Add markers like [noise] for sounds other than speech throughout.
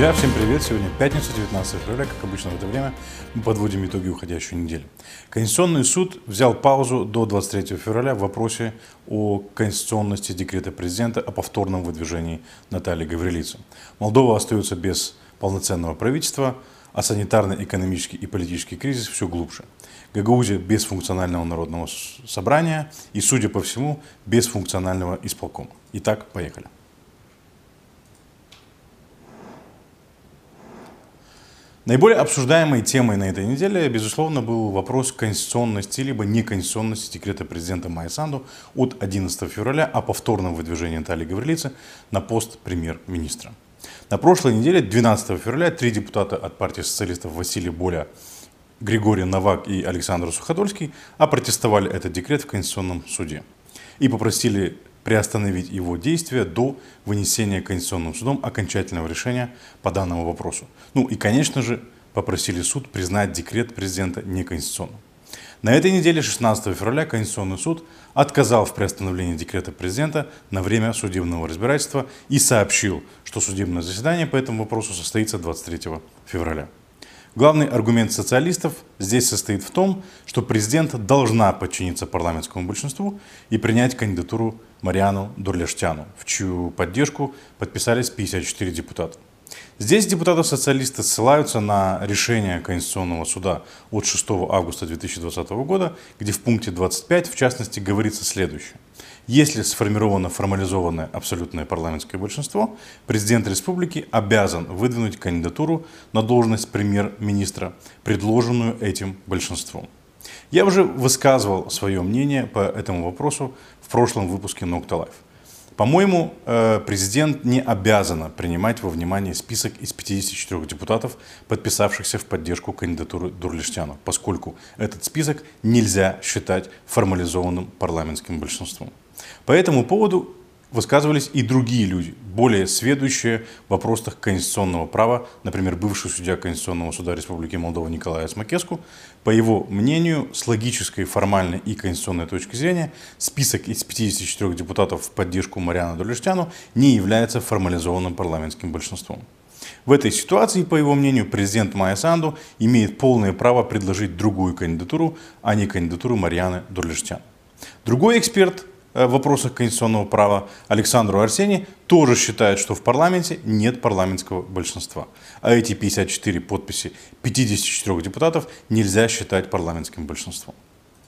Друзья, всем привет! Сегодня пятница, 19 февраля. Как обычно в это время мы подводим итоги уходящей недели. Конституционный суд взял паузу до 23 февраля в вопросе о конституционности декрета президента о повторном выдвижении Натальи Гаврилицы. Молдова остается без полноценного правительства, а санитарный, экономический и политический кризис все глубже. Гагаузия без функционального народного собрания и, судя по всему, без функционального исполкома. Итак, поехали. Наиболее обсуждаемой темой на этой неделе, безусловно, был вопрос конституционности либо неконституционности декрета президента Майя Санду от 11 февраля о повторном выдвижении Натальи Гаврилицы на пост премьер-министра. На прошлой неделе, 12 февраля, три депутата от партии социалистов Василий Боля, Григорий Новак и Александр Суходольский опротестовали этот декрет в Конституционном суде и попросили приостановить его действия до вынесения Конституционным судом окончательного решения по данному вопросу. Ну и, конечно же, попросили суд признать декрет президента неконституционным. На этой неделе, 16 февраля, Конституционный суд отказал в приостановлении декрета президента на время судебного разбирательства и сообщил, что судебное заседание по этому вопросу состоится 23 февраля. Главный аргумент социалистов здесь состоит в том, что президент должна подчиниться парламентскому большинству и принять кандидатуру Мариану Дурляштяну, в чью поддержку подписались 54 депутата. Здесь депутаты-социалисты ссылаются на решение Конституционного суда от 6 августа 2020 года, где в пункте 25, в частности, говорится следующее. Если сформировано формализованное абсолютное парламентское большинство, президент республики обязан выдвинуть кандидатуру на должность премьер-министра, предложенную этим большинством. Я уже высказывал свое мнение по этому вопросу в прошлом выпуске Nocta Life. По-моему, э, президент не обязан принимать во внимание список из 54 депутатов, подписавшихся в поддержку кандидатуры Дурлиштяну, поскольку этот список нельзя считать формализованным парламентским большинством. По этому поводу высказывались и другие люди, более сведущие в вопросах конституционного права, например, бывший судья Конституционного суда Республики Молдова Николай Смакеску. По его мнению, с логической, формальной и конституционной точки зрения, список из 54 депутатов в поддержку Мариана Долештяну не является формализованным парламентским большинством. В этой ситуации, по его мнению, президент Майя Санду имеет полное право предложить другую кандидатуру, а не кандидатуру Марианы Дурлештян. Другой эксперт вопросах конституционного права Александру Арсений тоже считает, что в парламенте нет парламентского большинства. А эти 54 подписи 54 депутатов нельзя считать парламентским большинством.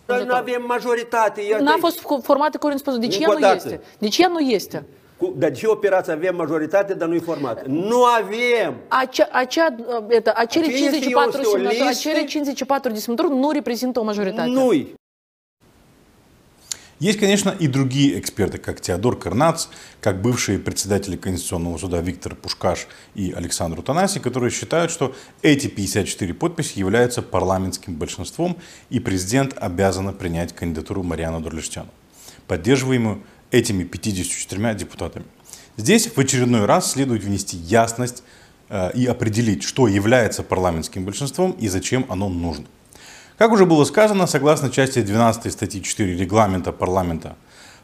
Noi nu avem majoritate. Iată, N-a fost cu- formată cu spus. De ce Încă o nu dată. este? De ce nu este? cu, dar ce operație avem majoritate, dar nu-i formată? Nu avem! Acea, acea, это, acele Aceea 54 este o semnături, listă- acele 54 de semnături nu reprezintă o majoritate. Nu-i! Есть, конечно, и другие эксперты, как Теодор Карнац, как бывшие председатели Конституционного суда Виктор Пушкаш и Александр Утанаси, которые считают, что эти 54 подписи являются парламентским большинством, и президент обязан принять кандидатуру Мариану Дурлештяну, поддерживаемую этими 54 депутатами. Здесь в очередной раз следует внести ясность э, и определить, что является парламентским большинством и зачем оно нужно. Как уже было сказано, согласно части 12 статьи 4 регламента парламента,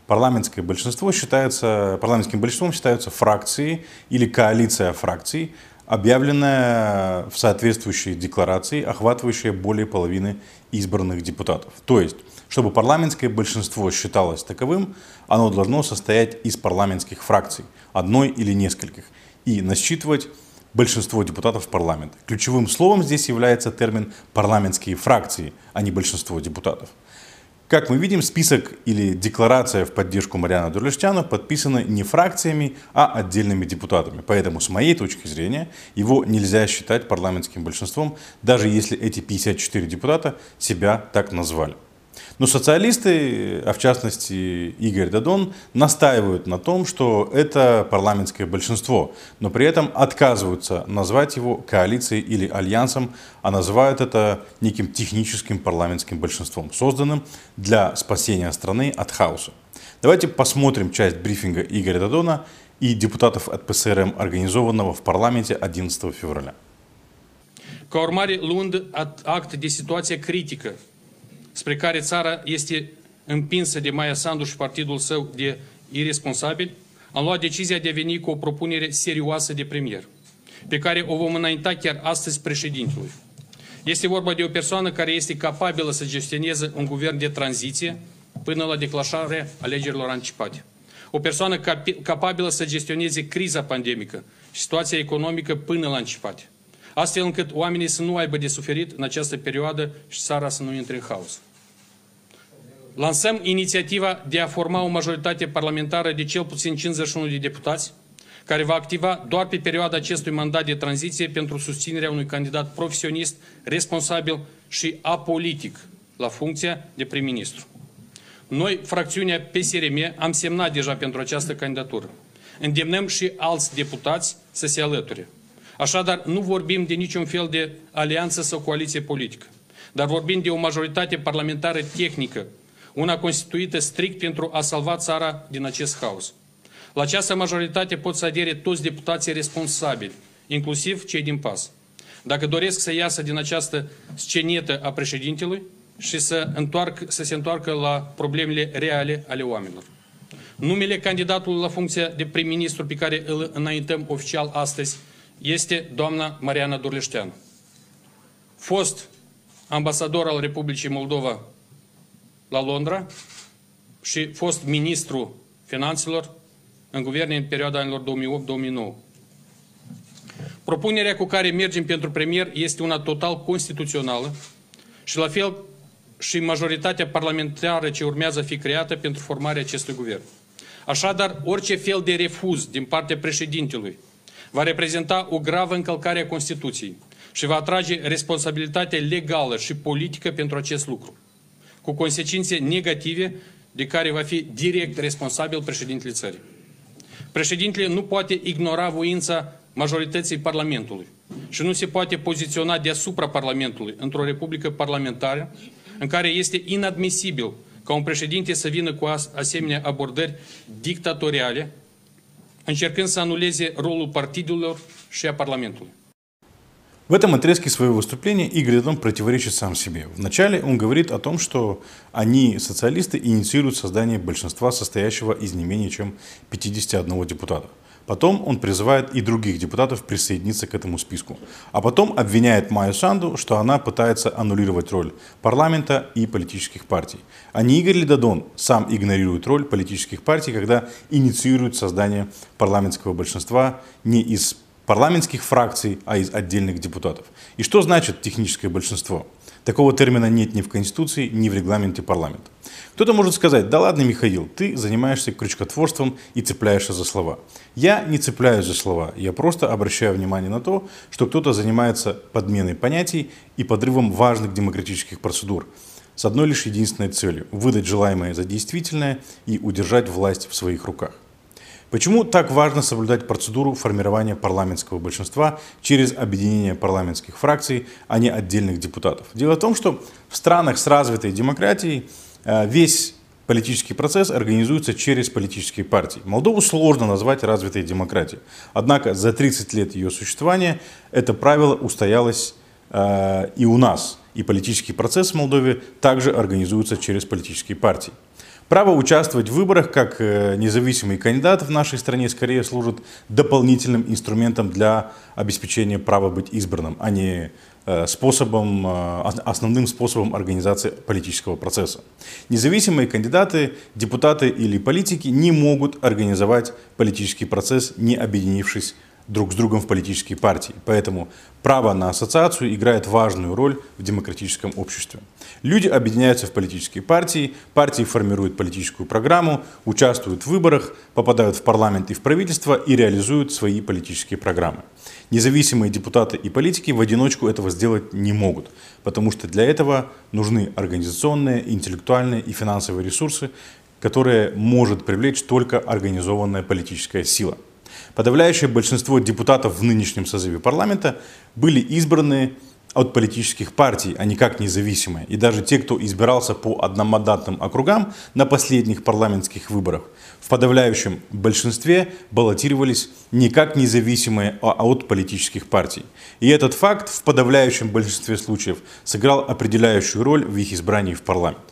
парламентское большинство считается, парламентским большинством считаются фракции или коалиция фракций, объявленная в соответствующей декларации, охватывающая более половины избранных депутатов. То есть, чтобы парламентское большинство считалось таковым, оно должно состоять из парламентских фракций, одной или нескольких, и насчитывать большинство депутатов парламента. Ключевым словом здесь является термин «парламентские фракции», а не большинство депутатов. Как мы видим, список или декларация в поддержку Мариана Дурлештяна подписаны не фракциями, а отдельными депутатами. Поэтому, с моей точки зрения, его нельзя считать парламентским большинством, даже если эти 54 депутата себя так назвали. Но социалисты, а в частности Игорь Дадон, настаивают на том, что это парламентское большинство, но при этом отказываются назвать его коалицией или альянсом, а называют это неким техническим парламентским большинством, созданным для спасения страны от хаоса. Давайте посмотрим часть брифинга Игоря Дадона и депутатов от ПСРМ, организованного в парламенте 11 февраля. Ca urmare, luând act de situație critică spre care țara este împinsă de Maia Sandu și partidul său de irresponsabil, am luat decizia de a veni cu o propunere serioasă de premier. pe care o vom înainta chiar astăzi președintelui. Este vorba de o persoană care este capabilă să gestioneze un guvern de tranziție până la declanșarea alegerilor anticipate. O persoană cap- capabilă să gestioneze criza pandemică și situația economică până la anticipate, astfel încât oamenii să nu aibă de suferit în această perioadă și țara să nu intre în haos. Lansăm inițiativa de a forma o majoritate parlamentară de cel puțin 51 de deputați, care va activa doar pe perioada acestui mandat de tranziție pentru susținerea unui candidat profesionist, responsabil și apolitic la funcția de prim-ministru. Noi, fracțiunea PSRM, am semnat deja pentru această candidatură. Îndemnăm și alți deputați să se alăture. Așadar, nu vorbim de niciun fel de alianță sau coaliție politică, dar vorbim de o majoritate parlamentară tehnică, una constituită strict pentru a salva țara din acest haos. La această majoritate pot să adere toți deputații responsabili, inclusiv cei din PAS. Dacă doresc să iasă din această scenetă a președintelui și să, întoarcă, să se întoarcă la problemele reale ale oamenilor. Numele candidatului la funcția de prim-ministru pe care îl înaintăm oficial astăzi este doamna Mariana Durleșteanu. Fost ambasador al Republicii Moldova la Londra și fost ministru finanțelor în guverne în perioada anilor 2008-2009. Propunerea cu care mergem pentru premier este una total constituțională și la fel și majoritatea parlamentară ce urmează a fi creată pentru formarea acestui guvern. Așadar, orice fel de refuz din partea președintelui va reprezenta o gravă încălcare a Constituției și va atrage responsabilitate legală și politică pentru acest lucru, cu consecințe negative de care va fi direct responsabil președintele țării. Președintele nu poate ignora voința majorității Parlamentului și nu se poate poziționa deasupra Parlamentului într-o republică parlamentară în care este inadmisibil ca un președinte să vină cu asemenea abordări dictatoriale, încercând să anuleze rolul partidelor și a Parlamentului. В этом отрезке своего выступления Игорь Дадон противоречит сам себе. Вначале он говорит о том, что они, социалисты, инициируют создание большинства, состоящего из не менее чем 51 депутата. Потом он призывает и других депутатов присоединиться к этому списку. А потом обвиняет Майю Санду, что она пытается аннулировать роль парламента и политических партий. А не Игорь Ледодон сам игнорирует роль политических партий, когда инициирует создание парламентского большинства не из парламентских фракций, а из отдельных депутатов. И что значит техническое большинство? Такого термина нет ни в Конституции, ни в регламенте парламента. Кто-то может сказать, да ладно, Михаил, ты занимаешься крючкотворством и цепляешься за слова. Я не цепляюсь за слова, я просто обращаю внимание на то, что кто-то занимается подменой понятий и подрывом важных демократических процедур с одной лишь единственной целью – выдать желаемое за действительное и удержать власть в своих руках. Почему так важно соблюдать процедуру формирования парламентского большинства через объединение парламентских фракций, а не отдельных депутатов? Дело в том, что в странах с развитой демократией э, весь политический процесс организуется через политические партии. Молдову сложно назвать развитой демократией. Однако за 30 лет ее существования это правило устоялось э, и у нас. И политический процесс в Молдове также организуется через политические партии. Право участвовать в выборах как э, независимый кандидат в нашей стране скорее служит дополнительным инструментом для обеспечения права быть избранным, а не э, способом, э, основным способом организации политического процесса. Независимые кандидаты, депутаты или политики не могут организовать политический процесс, не объединившись друг с другом в политические партии. Поэтому право на ассоциацию играет важную роль в демократическом обществе. Люди объединяются в политические партии, партии формируют политическую программу, участвуют в выборах, попадают в парламент и в правительство и реализуют свои политические программы. Независимые депутаты и политики в одиночку этого сделать не могут, потому что для этого нужны организационные, интеллектуальные и финансовые ресурсы, которые может привлечь только организованная политическая сила. Подавляющее большинство депутатов в нынешнем созыве парламента были избраны от политических партий, а не как независимые. И даже те, кто избирался по одномандатным округам на последних парламентских выборах, в подавляющем большинстве баллотировались не как независимые, а от политических партий. И этот факт в подавляющем большинстве случаев сыграл определяющую роль в их избрании в парламент.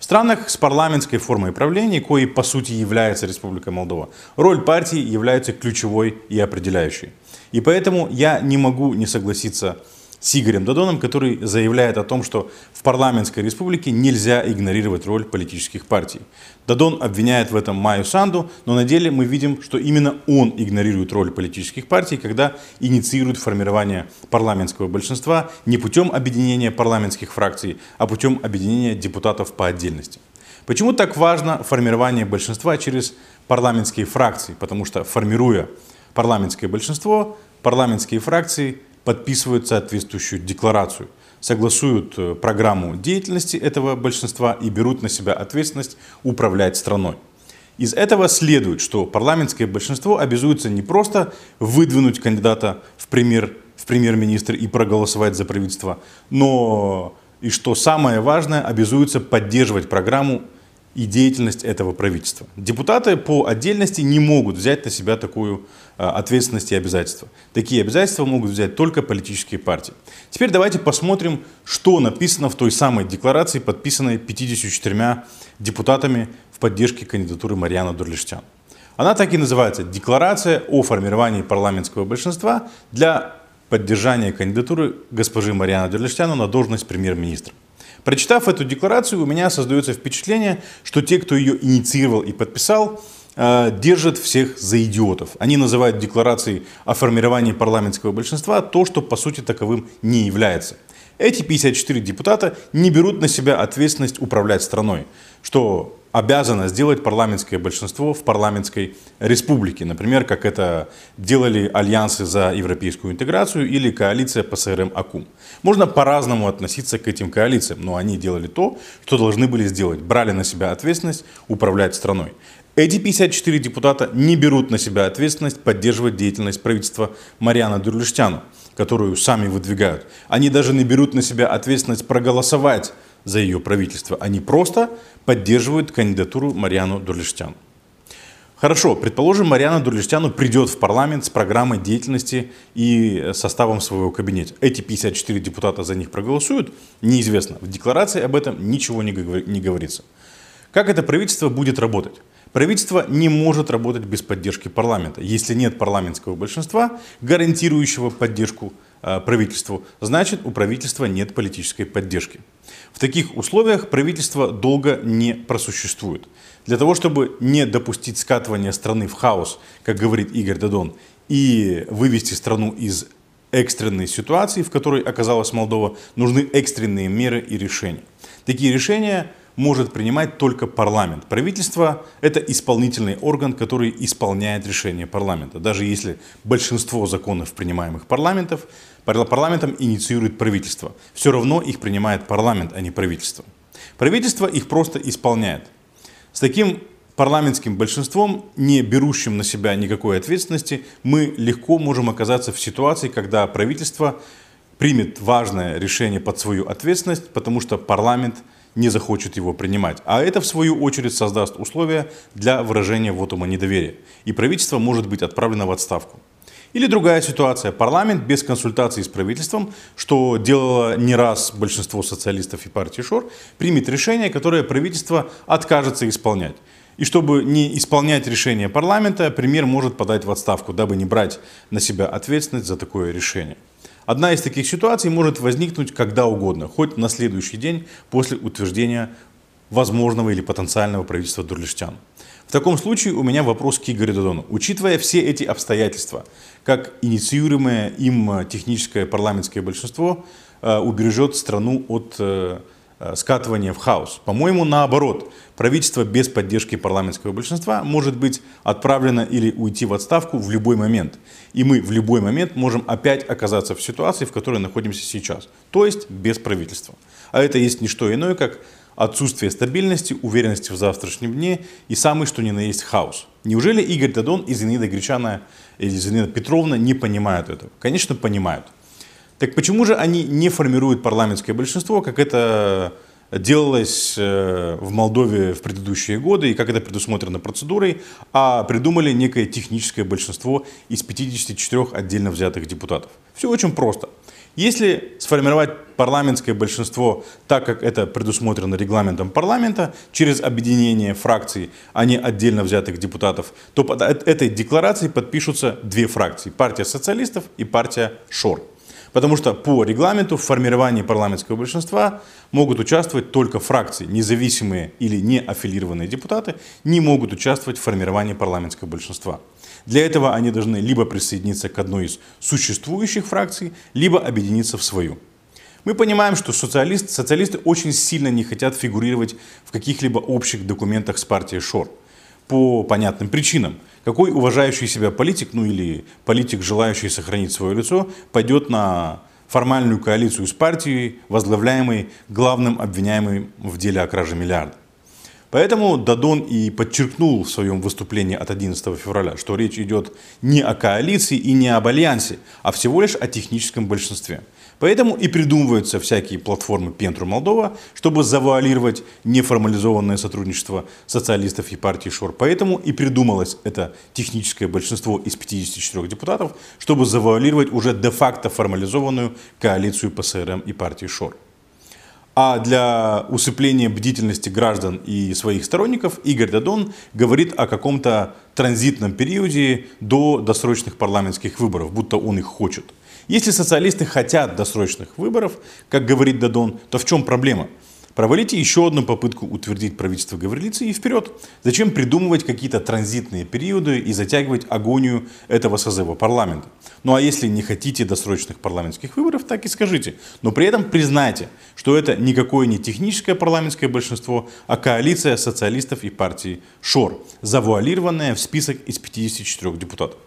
В странах с парламентской формой правления, коей по сути является Республика Молдова, роль партии является ключевой и определяющей. И поэтому я не могу не согласиться с Игорем Додоном, который заявляет о том, что в парламентской республике нельзя игнорировать роль политических партий. Додон обвиняет в этом Майю Санду, но на деле мы видим, что именно он игнорирует роль политических партий, когда инициирует формирование парламентского большинства не путем объединения парламентских фракций, а путем объединения депутатов по отдельности. Почему так важно формирование большинства через парламентские фракции? Потому что формируя парламентское большинство, парламентские фракции подписывают соответствующую декларацию, согласуют э, программу деятельности этого большинства и берут на себя ответственность управлять страной. Из этого следует, что парламентское большинство обязуется не просто выдвинуть кандидата в премьер в премьер-министр и проголосовать за правительство, но и что самое важное, обязуется поддерживать программу и деятельность этого правительства. Депутаты по отдельности не могут взять на себя такую а, ответственность и обязательства. Такие обязательства могут взять только политические партии. Теперь давайте посмотрим, что написано в той самой декларации, подписанной 54 депутатами в поддержке кандидатуры Марьяна Дурлиштян. Она так и называется «Декларация о формировании парламентского большинства для поддержания кандидатуры госпожи Марьяна Дурлиштяна на должность премьер-министра». Прочитав эту декларацию, у меня создается впечатление, что те, кто ее инициировал и подписал, э, держат всех за идиотов. Они называют декларацией о формировании парламентского большинства то, что по сути таковым не является. Эти 54 депутата не берут на себя ответственность управлять страной, что обязано сделать парламентское большинство в парламентской республике. Например, как это делали альянсы за европейскую интеграцию или коалиция ПСРМ АКУМ. Можно по-разному относиться к этим коалициям, но они делали то, что должны были сделать. Брали на себя ответственность управлять страной. Эти 54 депутата не берут на себя ответственность поддерживать деятельность правительства Мариана Дурлиштяна, которую сами выдвигают. Они даже не берут на себя ответственность проголосовать за ее правительство. Они просто поддерживают кандидатуру Мариану Дурлиштяну. Хорошо, предположим, Мариана Дурлиштяну придет в парламент с программой деятельности и составом своего кабинета. Эти 54 депутата за них проголосуют, неизвестно. В декларации об этом ничего не говорится. Как это правительство будет работать? Правительство не может работать без поддержки парламента. Если нет парламентского большинства, гарантирующего поддержку э, правительству, значит у правительства нет политической поддержки. В таких условиях правительство долго не просуществует. Для того, чтобы не допустить скатывания страны в хаос, как говорит Игорь Дадон, и вывести страну из экстренной ситуации, в которой оказалась Молдова, нужны экстренные меры и решения. Такие решения может принимать только парламент. Правительство – это исполнительный орган, который исполняет решения парламента. Даже если большинство законов, принимаемых парламентов, парламентом инициирует правительство. Все равно их принимает парламент, а не правительство. Правительство их просто исполняет. С таким парламентским большинством, не берущим на себя никакой ответственности, мы легко можем оказаться в ситуации, когда правительство примет важное решение под свою ответственность, потому что парламент не захочет его принимать. А это, в свою очередь, создаст условия для выражения вотума недоверия. И правительство может быть отправлено в отставку. Или другая ситуация. Парламент без консультации с правительством, что делало не раз большинство социалистов и партии ШОР, примет решение, которое правительство откажется исполнять. И чтобы не исполнять решение парламента, премьер может подать в отставку, дабы не брать на себя ответственность за такое решение. Одна из таких ситуаций может возникнуть когда угодно, хоть на следующий день после утверждения возможного или потенциального правительства Дурлиштян. В таком случае у меня вопрос к Игорю Додону. Учитывая все эти обстоятельства, как инициируемое им техническое парламентское большинство э, убережет страну от э, э, скатывания в хаос. По-моему, наоборот, правительство без поддержки парламентского большинства может быть отправлено или уйти в отставку в любой момент. И мы в любой момент можем опять оказаться в ситуации, в которой находимся сейчас. То есть без правительства. А это есть не что иное, как отсутствие стабильности, уверенности в завтрашнем дне и самый что ни на есть хаос. Неужели Игорь Дадон и Зинаида Гречана или Зинаида Петровна не понимают этого? Конечно, понимают. Так почему же они не формируют парламентское большинство, как это делалось э, в Молдове в предыдущие годы и как это предусмотрено процедурой, а придумали некое техническое большинство из 54 отдельно взятых депутатов? Все очень просто. Если сформировать парламентское большинство так, как это предусмотрено регламентом парламента, через объединение фракций, а не отдельно взятых депутатов, то под этой декларацией подпишутся две фракции. Партия социалистов и партия ШОР. Потому что по регламенту в формировании парламентского большинства могут участвовать только фракции. Независимые или не аффилированные депутаты не могут участвовать в формировании парламентского большинства. Для этого они должны либо присоединиться к одной из существующих фракций, либо объединиться в свою. Мы понимаем, что социалист, социалисты очень сильно не хотят фигурировать в каких-либо общих документах с партией ШОР. По понятным причинам. Какой уважающий себя политик, ну или политик, желающий сохранить свое лицо, пойдет на формальную коалицию с партией, возглавляемой главным обвиняемым в деле о краже миллиарда? Поэтому Дадон и подчеркнул в своем выступлении от 11 февраля, что речь идет не о коалиции и не об альянсе, а всего лишь о техническом большинстве. Поэтому и придумываются всякие платформы Пентру Молдова, чтобы завуалировать неформализованное сотрудничество социалистов и партии ШОР. Поэтому и придумалось это техническое большинство из 54 депутатов, чтобы завуалировать уже де-факто формализованную коалицию ПСРМ и партии ШОР. А для усыпления бдительности граждан и своих сторонников Игорь Дадон говорит о каком-то транзитном периоде до досрочных парламентских выборов, будто он их хочет. Если социалисты хотят досрочных выборов, как говорит Дадон, то в чем проблема? Провалите еще одну попытку утвердить правительство Гаврилицы и вперед. Зачем придумывать какие-то транзитные периоды и затягивать агонию этого созыва парламента? Ну а если не хотите досрочных парламентских выборов, так и скажите. Но при этом признайте, что это никакое не техническое парламентское большинство, а коалиция социалистов и партии ШОР, завуалированная в список из 54 депутатов.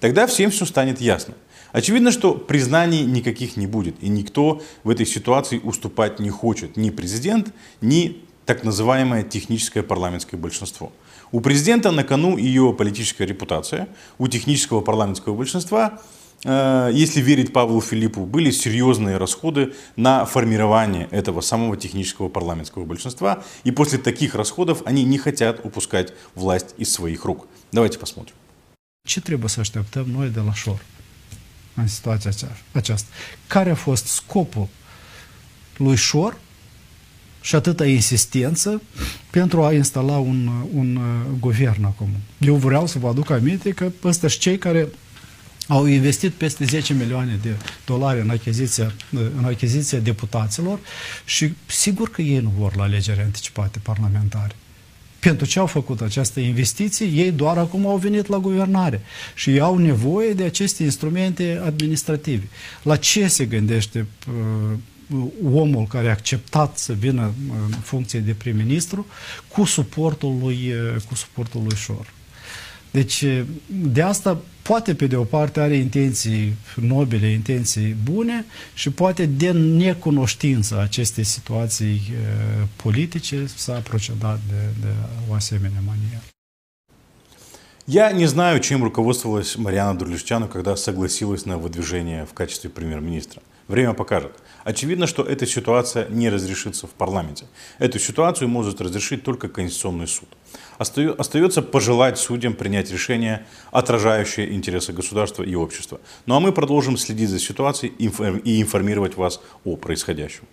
Тогда всем все станет ясно. Очевидно, что признаний никаких не будет, и никто в этой ситуации уступать не хочет, ни президент, ни так называемое техническое парламентское большинство. У президента на кону ее политическая репутация, у технического парламентского большинства, э, если верить Павлу Филиппу, были серьезные расходы на формирование этого самого технического парламентского большинства, и после таких расходов они не хотят упускать власть из своих рук. Давайте посмотрим. Trebuie să așteptăm noi de la șor? În situația aceasta. Care a fost scopul lui Șor și atâta insistență pentru a instala un, un uh, guvern acum. Eu vreau să vă aduc aminte că ăsta și cei care au investit peste 10 milioane de dolari în achiziția, în achiziția deputaților și sigur că ei nu vor la alegeri anticipate parlamentare pentru ce au făcut această investiție, ei doar acum au venit la guvernare și ei au nevoie de aceste instrumente administrative. La ce se gândește uh, omul care a acceptat să vină în funcție de prim-ministru cu suportul lui, uh, cu suportul lui Șor? Deci, de asta, poate pe de o parte are intenții nobile, intenții bune și poate de necunoștință acestei situații uh, politice s-a procedat de, de o asemenea manieră. Я не знаю, чем руководствовалась Марьяна Дурлишчану, когда согласилась на выдвижение в качестве премьер-министра. Время покажет. Очевидно, что эта ситуация не разрешится в парламенте. Эту ситуацию может разрешить только Конституционный суд. Остается пожелать судьям принять решение, отражающее интересы государства и общества. Ну а мы продолжим следить за ситуацией и информировать вас о происходящем.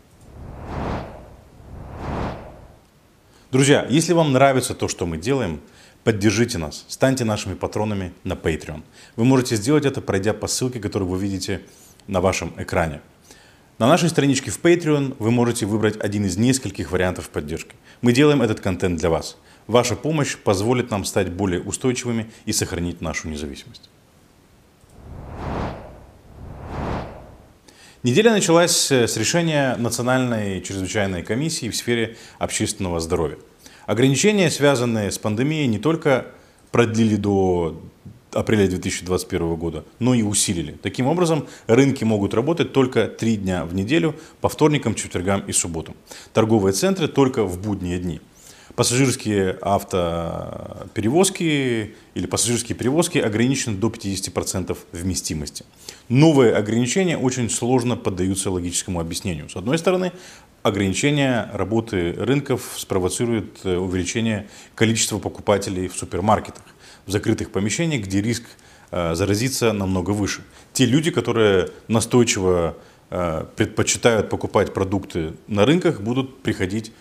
Друзья, если вам нравится то, что мы делаем, поддержите нас, станьте нашими патронами на Patreon. Вы можете сделать это, пройдя по ссылке, которую вы видите на вашем экране. На нашей страничке в Patreon вы можете выбрать один из нескольких вариантов поддержки. Мы делаем этот контент для вас. Ваша помощь позволит нам стать более устойчивыми и сохранить нашу независимость. Неделя началась с решения Национальной чрезвычайной комиссии в сфере общественного здоровья. Ограничения, связанные с пандемией, не только продлили до апреля 2021 года, но и усилили. Таким образом, рынки могут работать только три дня в неделю, по вторникам, четвергам и субботам. Торговые центры только в будние дни. Пассажирские автоперевозки или пассажирские перевозки ограничены до 50% вместимости. Новые ограничения очень сложно поддаются логическому объяснению. С одной стороны, ограничение работы рынков спровоцирует э, увеличение количества покупателей в супермаркетах в закрытых помещениях, где риск э, заразиться намного выше. Те люди, которые настойчиво э, предпочитают покупать продукты на рынках, будут приходить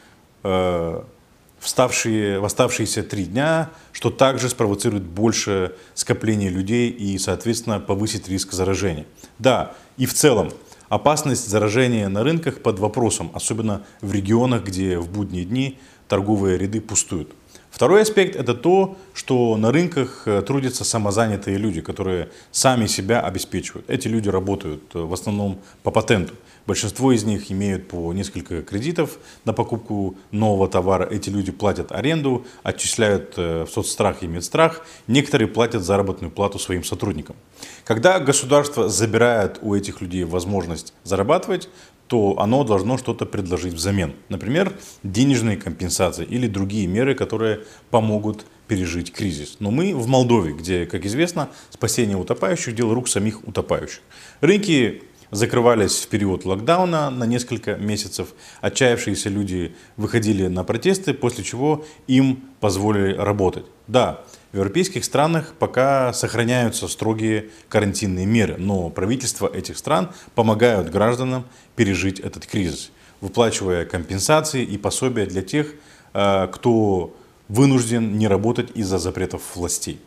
вставшие, в оставшиеся три дня, что также спровоцирует больше скопления людей и, соответственно, повысит риск заражения. Да, и в целом опасность заражения на рынках под вопросом, особенно в регионах, где в будние дни торговые ряды пустуют. Второй аспект – это то, что на рынках э, трудятся самозанятые люди, которые сами себя обеспечивают. Эти люди работают э, в основном по патенту. Большинство из них имеют по несколько кредитов на покупку нового товара. Эти люди платят аренду, отчисляют э, в соцстрах и медстрах. Некоторые платят заработную плату своим сотрудникам. Когда государство забирает у этих людей возможность зарабатывать, то оно должно что-то предложить взамен. Например, денежные компенсации или другие меры, которые помогут пережить кризис. Но мы в Молдове, где, как известно, спасение утопающих – дело рук самих утопающих. Рынки закрывались в период локдауна на несколько месяцев. Отчаявшиеся люди выходили на протесты, после чего им позволили работать. Да, в европейских странах пока сохраняются строгие карантинные меры, но правительства этих стран помогают гражданам пережить этот кризис, выплачивая компенсации и пособия для тех, э, кто вынужден не работать из-за запретов властей.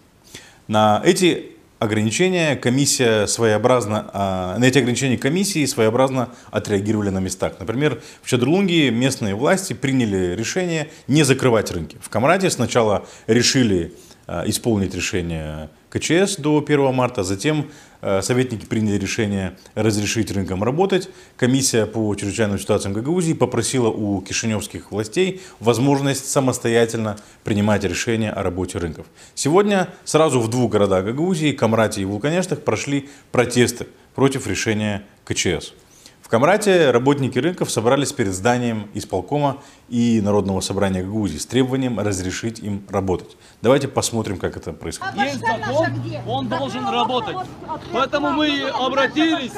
На эти ограничения комиссия своеобразно, а, на эти ограничения комиссии своеобразно отреагировали на местах. Например, в Чадрлунге местные власти приняли решение не закрывать рынки. В Камраде сначала решили исполнить решение КЧС до 1 марта, затем а, советники приняли решение разрешить рынкам работать. Комиссия по чрезвычайным ситуациям Гагаузии попросила у кишиневских властей возможность самостоятельно принимать решения о работе рынков. Сегодня сразу в двух городах Гагаузии, Камрате и Вулканештах, прошли протесты против решения КЧС. В Камрате работники рынков собрались перед зданием исполкома и Народного собрания Гагаузии с требованием разрешить им работать. Давайте посмотрим, как это происходит. Есть закон, он должен работать. Поэтому мы обратились.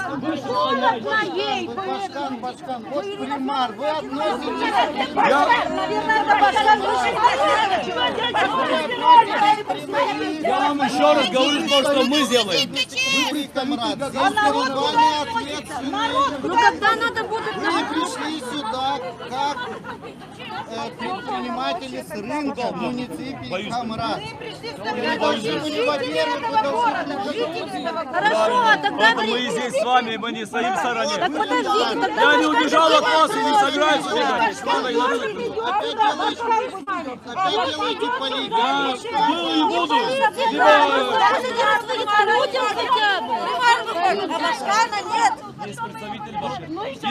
Я вам еще раз говорю то, что мы сделаем. Вы здесь. Ну когда надо будет Вы пришли сюда как э, предприниматели с рынка муниципий Камрад. Вы должны были, во-первых, вы должны были Хорошо, а тогда мы здесь с вами, мы не стоим в Так стороне. подождите, тогда Я не убежал от вас и не собираюсь убегать. опять делаете политику. Был и буду.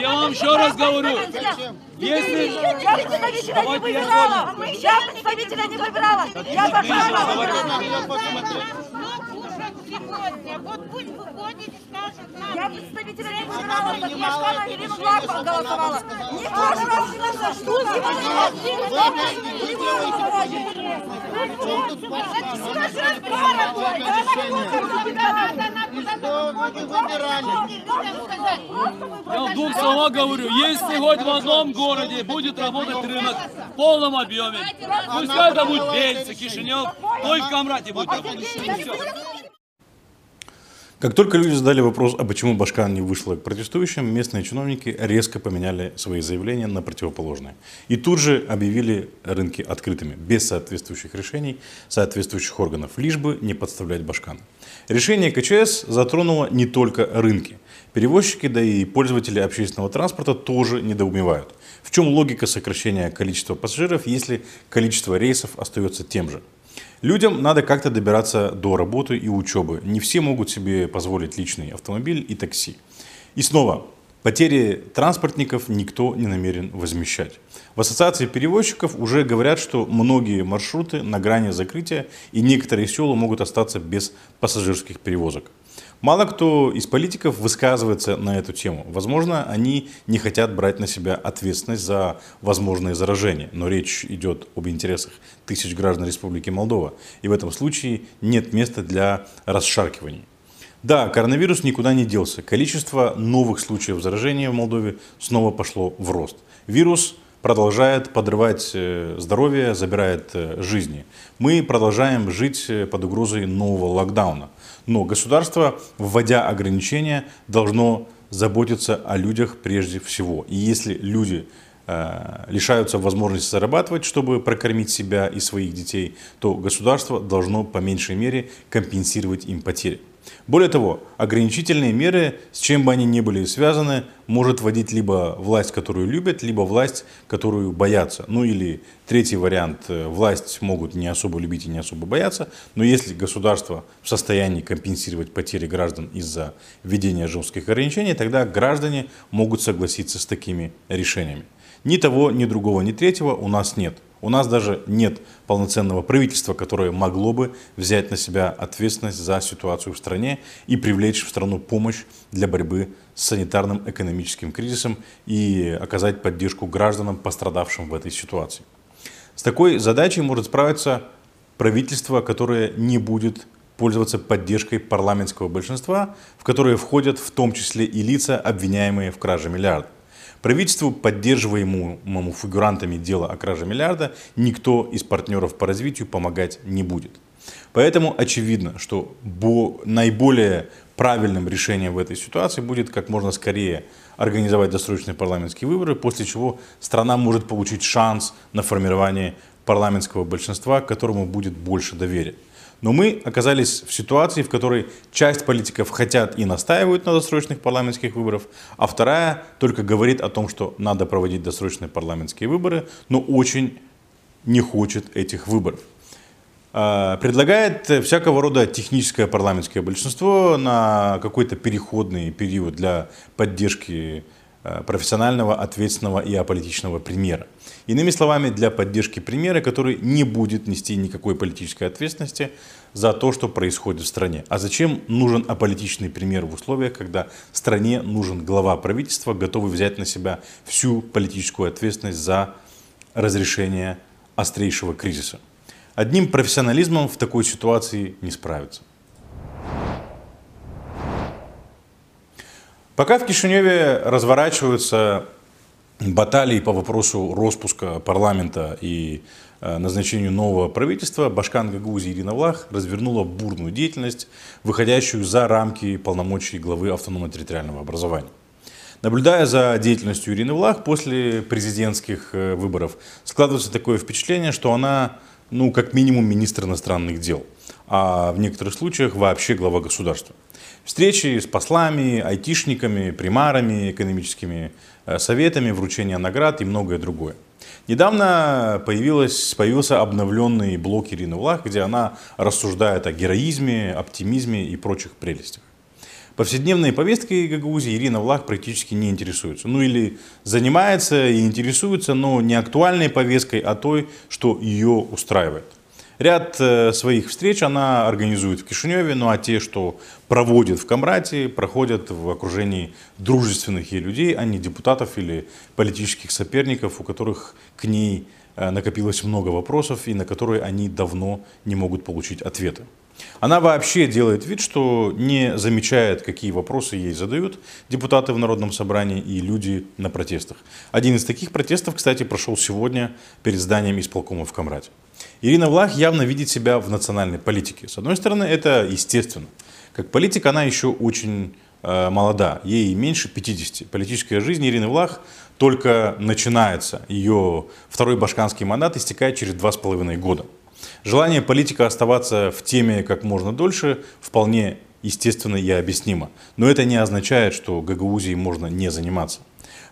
Я вам еще раз говорю, если... Я. Я представителя не выбирала. Я Башкана выбирала. Я посмотрю. Сегодня, вот пусть выходит и скажет нам. Я представителя не выбирала. Так Башкана Ирину Главку голосовала. Не в прошлый раз не за что. И что вы выбирали? Я в двух словах говорю, если хоть в одном городе будет работать рынок в полном объеме, пускай это будет Бельцы, Кишинев, то и в Камрате будет работать. Как только люди задали вопрос, а почему Башкан не вышла к протестующим, местные чиновники резко поменяли свои заявления на противоположные. И тут же объявили рынки открытыми, без соответствующих решений соответствующих органов, лишь бы не подставлять Башкан. Решение КЧС затронуло не только рынки. Перевозчики, да и пользователи общественного транспорта тоже недоумевают. В чем логика сокращения количества пассажиров, если количество рейсов остается тем же? Людям надо как-то добираться до работы и учебы. Не все могут себе позволить личный автомобиль и такси. И снова, потери транспортников никто не намерен возмещать. В ассоциации перевозчиков уже говорят, что многие маршруты на грани закрытия и некоторые села могут остаться без пассажирских перевозок. Мало кто из политиков высказывается на эту тему. Возможно, они не хотят брать на себя ответственность за возможные заражения, но речь идет об интересах тысяч граждан Республики Молдова, и в этом случае нет места для расшаркиваний. Да, коронавирус никуда не делся. Количество новых случаев заражения в Молдове снова пошло в рост. Вирус продолжает подрывать э, здоровье, забирает э, жизни. Мы продолжаем жить э, под угрозой нового локдауна. Но государство, вводя ограничения, должно заботиться о людях прежде всего. И если люди лишаются возможности зарабатывать, чтобы прокормить себя и своих детей, то государство должно по меньшей мере компенсировать им потери. Более того, ограничительные меры, с чем бы они ни были связаны, может вводить либо власть, которую любят, либо власть, которую боятся. Ну или третий вариант, э, власть могут не особо любить и не особо бояться, но если государство в состоянии компенсировать потери граждан из-за введения жестких ограничений, тогда граждане могут согласиться с такими решениями. Ни того, ни другого, ни третьего у нас нет. У нас даже нет полноценного правительства, которое могло бы взять на себя ответственность за ситуацию в стране и привлечь в страну помощь для борьбы с санитарным экономическим кризисом и оказать поддержку гражданам, пострадавшим в этой ситуации. С такой задачей может справиться правительство, которое не будет пользоваться поддержкой парламентского большинства, в которое входят в том числе и лица, обвиняемые в краже миллиарда. Правительству, поддерживаемому фигурантами дела о краже миллиарда, никто из партнеров по развитию помогать не будет. Поэтому очевидно, что наиболее правильным решением в этой ситуации будет как можно скорее организовать досрочные парламентские выборы, после чего страна может получить шанс на формирование парламентского большинства, которому будет больше доверия. Но мы оказались в ситуации, в которой часть политиков хотят и настаивают на досрочных парламентских выборах, а вторая только говорит о том, что надо проводить досрочные парламентские выборы, но очень не хочет этих выборов. А, предлагает всякого рода техническое парламентское большинство на какой-то переходный период для поддержки профессионального, ответственного и аполитичного премьера. Иными словами, для поддержки премьера, который не будет нести никакой политической ответственности за то, что происходит в стране. А зачем нужен аполитичный премьер в условиях, когда стране нужен глава правительства, готовый взять на себя всю политическую ответственность за разрешение острейшего кризиса? Одним профессионализмом в такой ситуации не справиться. Пока в Кишиневе разворачиваются баталии по вопросу распуска парламента и э, назначению нового правительства, Башкан Гагаузии Ирина Влах развернула бурную деятельность, выходящую за рамки полномочий главы автономно-территориального образования. Наблюдая за деятельностью Ирины Влах после президентских э, выборов, складывается такое впечатление, что она, ну, как минимум, министр иностранных дел, а в некоторых случаях вообще глава государства. Встречи с послами, айтишниками, примарами, экономическими э, советами, вручение наград и многое другое. Недавно появилась, появился обновленный блок Ирины Влах, где она рассуждает о героизме, оптимизме и прочих прелестях. Повседневной повесткой Гагаузии Ирина Влах практически не интересуется. Ну или занимается и интересуется, но не актуальной повесткой, а той, что ее устраивает. Ряд э, своих встреч она организует в Кишиневе, ну а те, что проводит в Камрате, проходят в окружении дружественных ей людей, а не депутатов или политических соперников, у которых к ней э, накопилось много вопросов и на которые они давно не могут получить ответы. Она вообще делает вид, что не замечает, какие вопросы ей задают депутаты в Народном собрании и люди на протестах. Один из таких протестов, кстати, прошел сегодня перед зданием исполкома в Камрате. Ирина Влах явно видит себя в национальной политике. С одной стороны, это естественно. Как политик она еще очень э, молода, ей меньше 50. Политическая жизнь Ирины Влах только начинается. Ее второй башканский мандат истекает через два с половиной года. Желание политика оставаться в теме как можно дольше вполне естественно и объяснимо. Но это не означает, что Гагаузией можно не заниматься.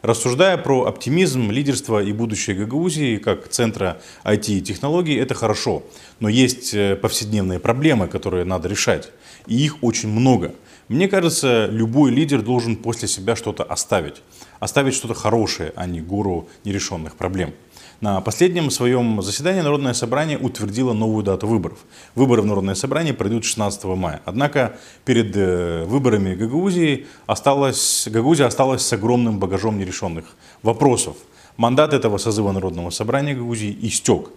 Рассуждая про оптимизм, лидерство и будущее Гагаузии как центра IT и технологий, это хорошо. Но есть э, повседневные проблемы, которые надо решать. И их очень много. Мне кажется, любой лидер должен после себя что-то оставить. Оставить что-то хорошее, а не гору нерешенных проблем. На последнем своем заседании Народное собрание утвердило новую дату выборов. Выборы в Народное собрание пройдут 16 мая. Однако перед э, выборами Гагаузии осталось, Гагаузия осталась с огромным багажом нерешенных вопросов. Мандат этого созыва Народного собрания Гагаузии истек.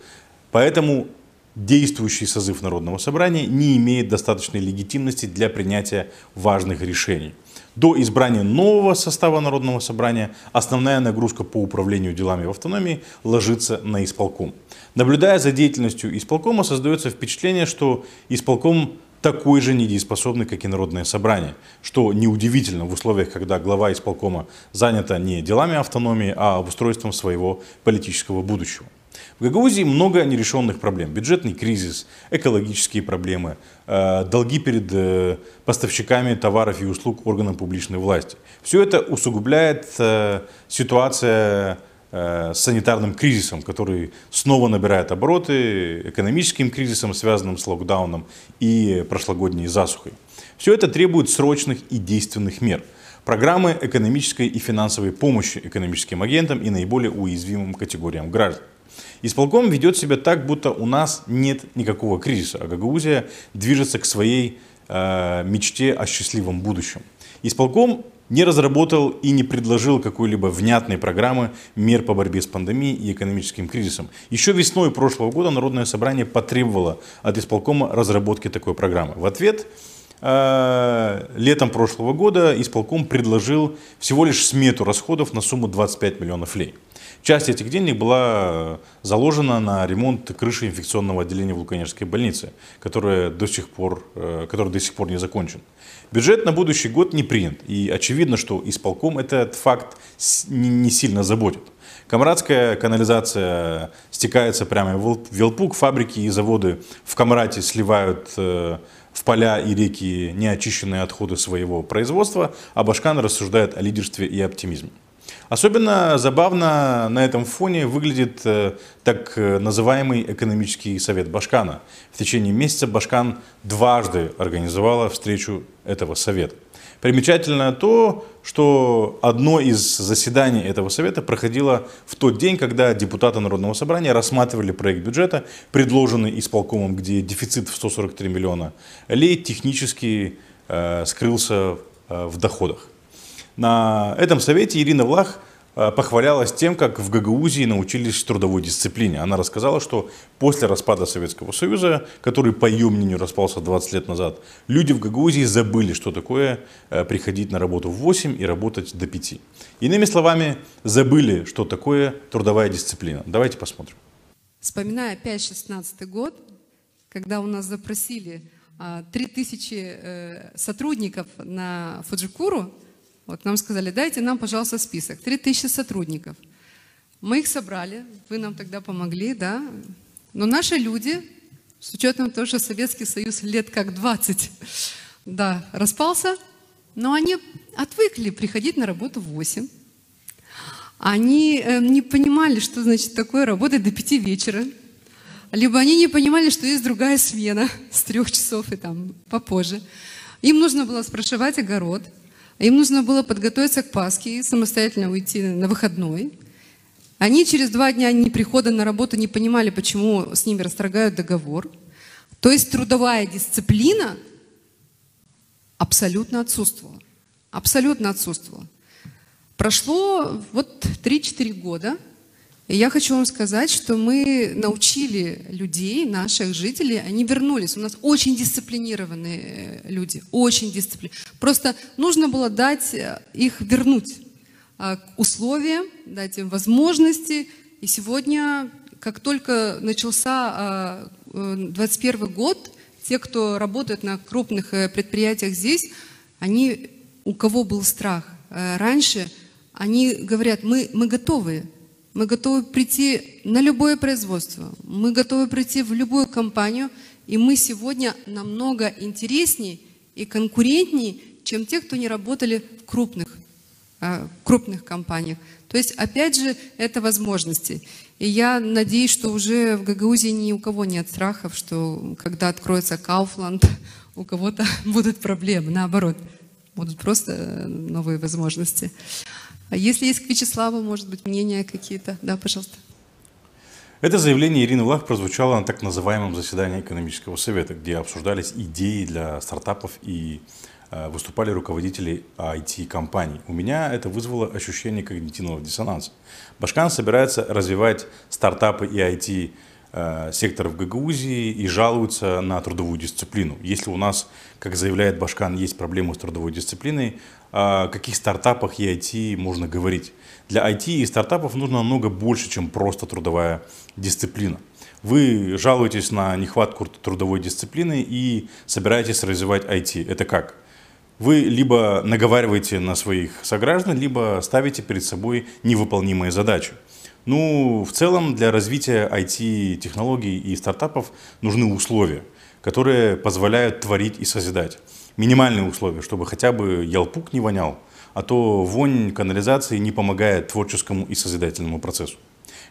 Поэтому действующий созыв Народного собрания не имеет достаточной легитимности для принятия важных решений. До избрания нового состава Народного собрания основная нагрузка по управлению делами в автономии ложится на исполком. Наблюдая за деятельностью исполкома, создается впечатление, что исполком такой же недееспособной, как и Народное собрание, что неудивительно в условиях, когда глава исполкома занята не делами автономии, а обустройством своего политического будущего. В Гагаузии много нерешенных проблем. Бюджетный кризис, экологические проблемы, э, долги перед э, поставщиками товаров и услуг органам публичной власти. Все это усугубляет э, ситуация с санитарным кризисом, который снова набирает обороты, экономическим кризисом, связанным с локдауном и прошлогодней засухой. Все это требует срочных и действенных мер. Программы экономической и финансовой помощи экономическим агентам и наиболее уязвимым категориям граждан. Исполком ведет себя так, будто у нас нет никакого кризиса, а Гагаузия движется к своей э, мечте о счастливом будущем. Исполком не разработал и не предложил какой-либо внятной программы мер по борьбе с пандемией и экономическим кризисом. Еще весной прошлого года Народное собрание потребовало от исполкома разработки такой программы. В ответ э, летом прошлого года исполком предложил всего лишь смету расходов на сумму 25 миллионов лей. Часть этих денег была заложена на ремонт крыши инфекционного отделения Вулканической больницы, которая до сих пор, э, который до сих пор не закончен. Бюджет на будущий год не принят, и очевидно, что исполком этот факт не сильно заботит. Камрадская канализация стекается прямо в Велпук, фабрики и заводы в Камрате сливают э, в поля и реки неочищенные отходы своего производства, а Башкан рассуждает о лидерстве и оптимизме. Особенно забавно на этом фоне выглядит э, так э, называемый экономический совет Башкана. В течение месяца Башкан дважды организовала встречу этого совета. Примечательно то, что одно из заседаний этого совета проходило в тот день, когда депутаты Народного собрания рассматривали проект бюджета, предложенный исполкомом, где дефицит в 143 миллиона лей технически э, скрылся э, в доходах. На этом совете Ирина Влах э, похвалялась тем, как в Гагаузии научились трудовой дисциплине. Она рассказала, что после распада Советского Союза, который, по ее мнению, распался 20 лет назад, люди в Гагаузии забыли, что такое э, приходить на работу в 8 и работать до 5. Иными словами, забыли, что такое трудовая дисциплина. Давайте посмотрим. Вспоминая 5-16 год, когда у нас запросили 3000 э, сотрудников на Фуджикуру, вот нам сказали, дайте нам, пожалуйста, список. 3000 сотрудников. Мы их собрали, вы нам тогда помогли, да. Но наши люди, с учетом того, что Советский Союз лет как 20, да, распался, но они отвыкли приходить на работу в 8. Они э, не понимали, что значит такое работать до 5 вечера. Либо они не понимали, что есть другая смена [laughs] с трех часов и там попозже. Им нужно было спрашивать огород – им нужно было подготовиться к Пасхе и самостоятельно уйти на выходной. Они через два дня не прихода на работу не понимали, почему с ними расторгают договор. То есть трудовая дисциплина абсолютно отсутствовала. Абсолютно отсутствовала. Прошло вот 3-4 года – я хочу вам сказать, что мы научили людей, наших жителей, они вернулись. У нас очень дисциплинированные э, люди, очень дисциплинированные. Просто нужно было дать э, их вернуть а, условия, дать им возможности. И сегодня, как только начался 2021 а, год, те, кто работает на крупных э, предприятиях здесь, они, у кого был страх раньше, они говорят, мы, мы готовы, мы готовы прийти на любое производство, мы готовы прийти в любую компанию, и мы сегодня намного интереснее и конкурентнее, чем те, кто не работали в крупных, а, крупных компаниях. То есть, опять же, это возможности. И я надеюсь, что уже в Гагаузии ни у кого нет страхов, что когда откроется Кауфланд, [laughs] у кого-то [laughs] будут проблемы. Наоборот, будут просто новые возможности. А если есть к Вячеславу, может быть, мнения какие-то? Да, пожалуйста. Это заявление Ирины Влах прозвучало на так называемом заседании экономического совета, где обсуждались идеи для стартапов и э, выступали руководители IT-компаний. У меня это вызвало ощущение когнитивного диссонанса. Башкан собирается развивать стартапы и IT Э, секторов Гагаузии и жалуются на трудовую дисциплину. Если у нас, как заявляет Башкан, есть проблемы с трудовой дисциплиной, о каких стартапах и IT можно говорить? Для IT и стартапов нужно намного больше, чем просто трудовая дисциплина. Вы жалуетесь на нехватку трудовой дисциплины и собираетесь развивать IT. Это как? Вы либо наговариваете на своих сограждан, либо ставите перед собой невыполнимые задачи. Ну, в целом для развития IT-технологий и стартапов нужны условия, которые позволяют творить и созидать. Минимальные условия, чтобы хотя бы ялпук не вонял, а то вонь канализации не помогает творческому и созидательному процессу.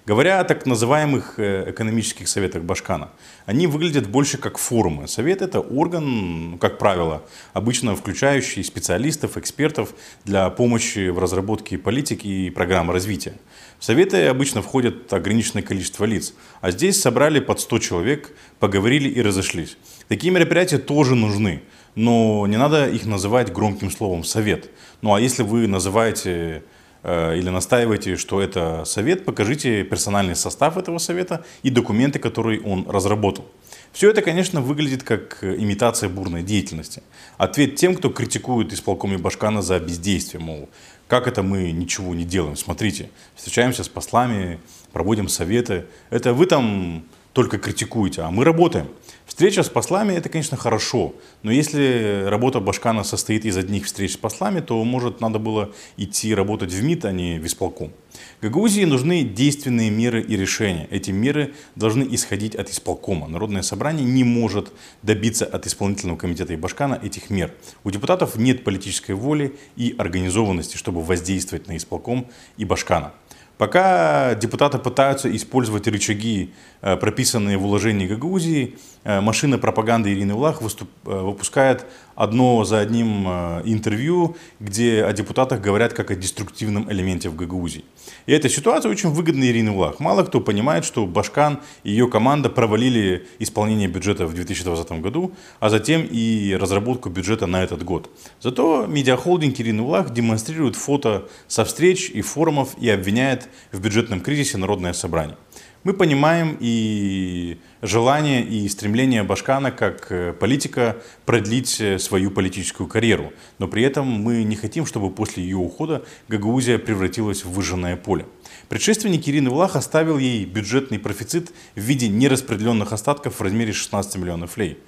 Говоря о так называемых э, экономических советах Башкана, они выглядят больше как форумы. Совет – это орган, как правило, обычно включающий специалистов, экспертов для помощи в разработке политики и программ развития. В советы обычно входят ограниченное количество лиц, а здесь собрали под 100 человек, поговорили и разошлись. Такие мероприятия тоже нужны, но не надо их называть громким словом «совет». Ну а если вы называете Э, или настаиваете, что это совет, покажите персональный состав этого совета и документы, которые он разработал. Все это, конечно, выглядит как имитация бурной деятельности. Ответ тем, кто критикует исполкоме Башкана за бездействие, мол, как это мы ничего не делаем, смотрите, встречаемся с послами, проводим советы, это вы там только критикуете, а мы работаем. Встреча с послами это, конечно, хорошо, но если работа Башкана состоит из одних встреч с послами, то, может, надо было идти работать в МИД, а не в исполком. Гагаузии нужны действенные меры и решения. Эти меры должны исходить от исполкома. Народное собрание не может добиться от исполнительного комитета и Башкана этих мер. У депутатов нет политической воли и организованности, чтобы воздействовать на исполком и Башкана. Пока депутаты пытаются использовать рычаги, прописанные в уложении Гагаузии, э, машина пропаганды Ирины Влах выступ, э, выпускает одно за одним интервью, где о депутатах говорят как о деструктивном элементе в Гагаузии. И эта ситуация очень выгодна Ирине Влах. Мало кто понимает, что Башкан и ее команда провалили исполнение бюджета в 2020 году, а затем и разработку бюджета на этот год. Зато медиахолдинг Ирины Влах демонстрирует фото со встреч и форумов и обвиняет в бюджетном кризисе Народное собрание. Мы понимаем и желание, и стремление Башкана как э, политика продлить э, свою политическую карьеру. Но при этом мы не хотим, чтобы после ее ухода Гагаузия превратилась в выжженное поле. Предшественник Ирины Влах оставил ей бюджетный профицит в виде нераспределенных остатков в размере 16 миллионов лей.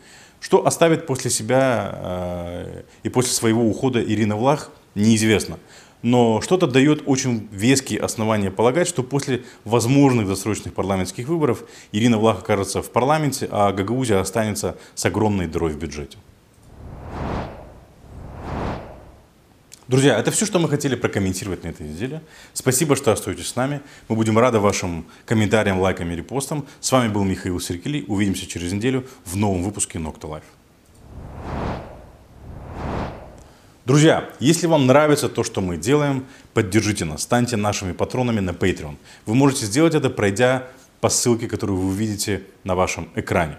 Что оставит после себя э, и после своего ухода Ирина Влах, неизвестно но что-то дает очень веские основания полагать, что после возможных досрочных парламентских выборов Ирина Влах окажется в парламенте, а Гагаузия останется с огромной дырой в бюджете. Друзья, это все, что мы хотели прокомментировать на этой неделе. Спасибо, что остаетесь с нами. Мы будем рады вашим комментариям, лайкам и репостам. С вами был Михаил Серкели. Увидимся через неделю в новом выпуске Nocta Life. Друзья, если вам нравится то, что мы делаем, поддержите нас, станьте нашими патронами на Patreon. Вы можете сделать это, пройдя по ссылке, которую вы увидите на вашем экране.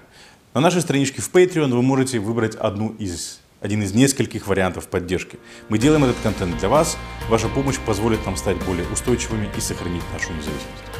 На нашей страничке в Patreon вы можете выбрать одну из, один из нескольких вариантов поддержки. Мы делаем этот контент для вас. Ваша помощь позволит нам стать более устойчивыми и сохранить нашу независимость.